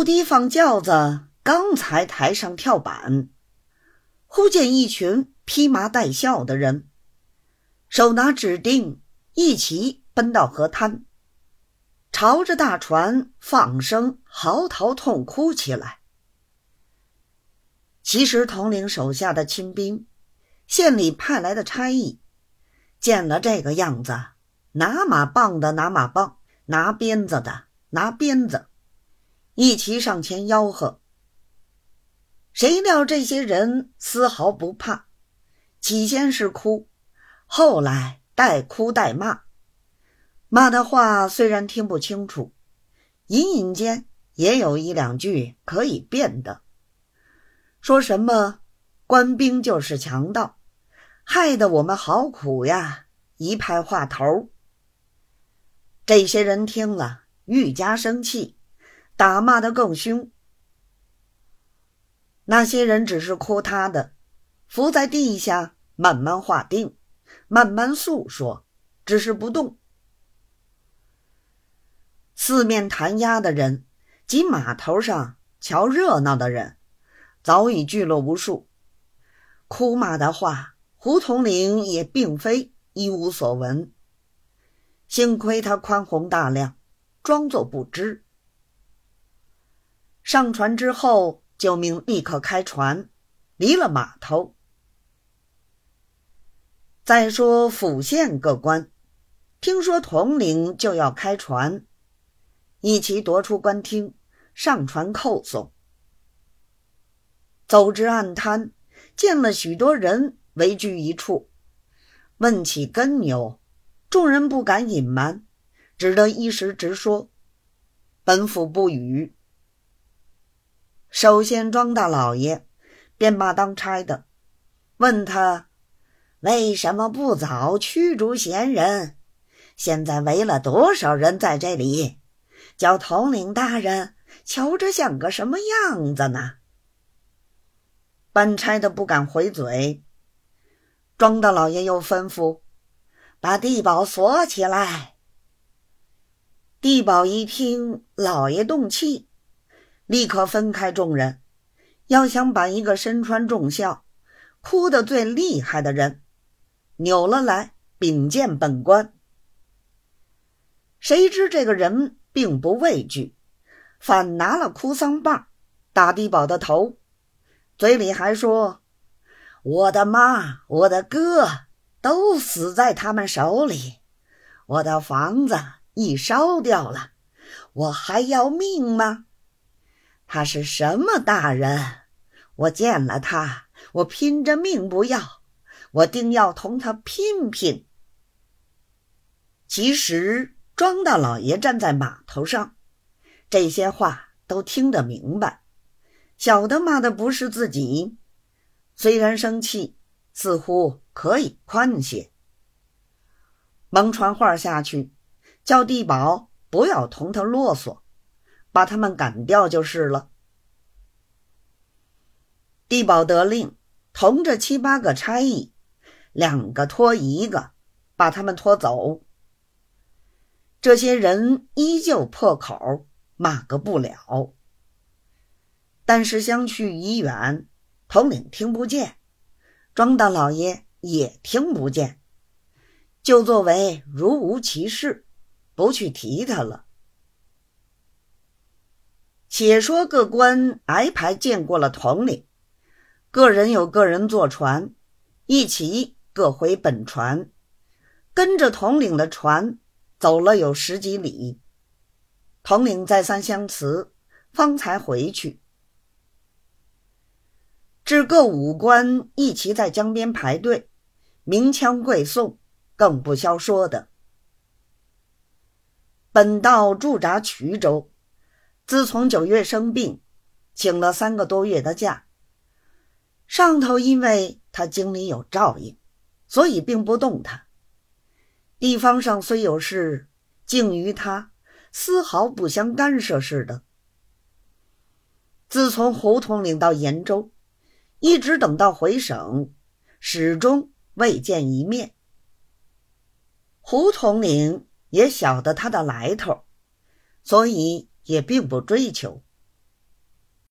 不提放轿子，刚才抬上跳板，忽见一群披麻戴孝的人，手拿纸钉，一齐奔到河滩，朝着大船放声嚎啕痛哭起来。其实统领手下的亲兵，县里派来的差役，见了这个样子，拿马棒的拿马棒，拿鞭子的拿鞭子。一齐上前吆喝，谁料这些人丝毫不怕，起先是哭，后来带哭带骂，骂的话虽然听不清楚，隐隐间也有一两句可以辨的，说什么官兵就是强盗，害得我们好苦呀！一派话头。这些人听了愈加生气。打骂的更凶，那些人只是哭他的，伏在地下慢慢画定，慢慢诉说，只是不动。四面弹压的人及码头上瞧热闹的人，早已聚了无数。哭骂的话，胡统领也并非一无所闻。幸亏他宽宏大量，装作不知。上船之后，就命立刻开船，离了码头。再说府县各官，听说统领就要开船，一齐夺出官厅，上船叩送。走至岸滩，见了许多人围聚一处，问起根由，众人不敢隐瞒，只得一时直说：“本府不语。”首先，庄大老爷便骂当差的，问他为什么不早驱逐闲人？现在围了多少人在这里？叫统领大人瞧着像个什么样子呢？办差的不敢回嘴。庄大老爷又吩咐把地保锁起来。地保一听，老爷动气。立刻分开众人，要想把一个身穿重孝、哭得最厉害的人扭了来禀见本官。谁知这个人并不畏惧，反拿了哭丧棒打低保的头，嘴里还说：“我的妈，我的哥都死在他们手里，我的房子已烧掉了，我还要命吗？”他是什么大人？我见了他，我拼着命不要，我定要同他拼拼。其实庄大老爷站在码头上，这些话都听得明白，晓得骂的不是自己，虽然生气，似乎可以宽些。蒙传话下去，叫地保不要同他啰嗦。把他们赶掉就是了。地保得令，同着七八个差役，两个拖一个，把他们拖走。这些人依旧破口骂个不了。但是相去已远，统领听不见，庄大老爷也听不见，就作为如无其事，不去提他了。且说各官挨排见过了统领，个人有个人坐船，一齐各回本船，跟着统领的船走了有十几里。统领再三相辞，方才回去。至各武官一齐在江边排队，鸣枪跪送，更不消说的。本道驻扎衢州。自从九月生病，请了三个多月的假。上头因为他经里有照应，所以并不动他。地方上虽有事，竟与他丝毫不相干涉似的。自从胡统领到延州，一直等到回省，始终未见一面。胡统领也晓得他的来头，所以。也并不追求。